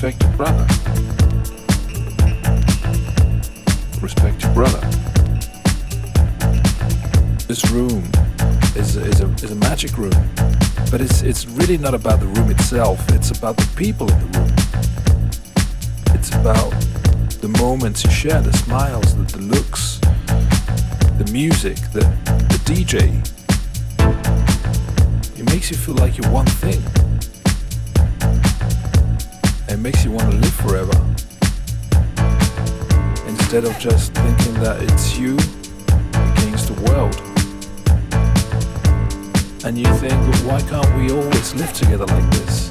Respect your brother. Respect your brother. This room is a, is a, is a magic room, but it's, it's really not about the room itself, it's about the people in the room. It's about the moments you share, the smiles, the, the looks, the music, the, the DJ. It makes you feel like you're one thing it makes you want to live forever. Instead of just thinking that it's you against the world. And you think, why can't we always live together like this?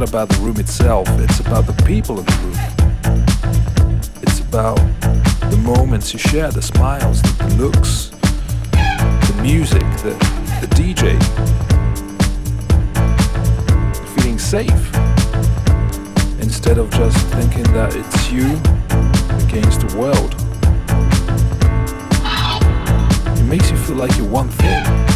Not about the room itself, it's about the people in the room. It's about the moments you share, the smiles, the, looks, the music, the, the DJ. Feeling safe instead of just thinking that it's you against the world. It makes you feel like you're one thing.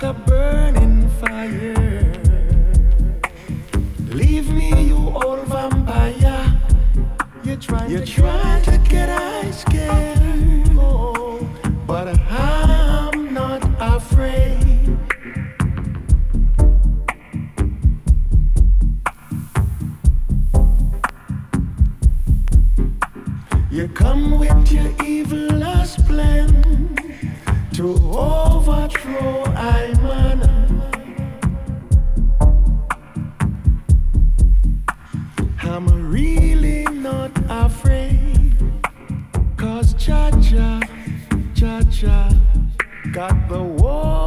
Like a burning fire. Leave me, you old vampire. You try, you try to get I scared, oh, but I'm not afraid. You come with your evil last plan to overthrow I man. I'm really not afraid, cause Cha Cha, Cha Cha got the whole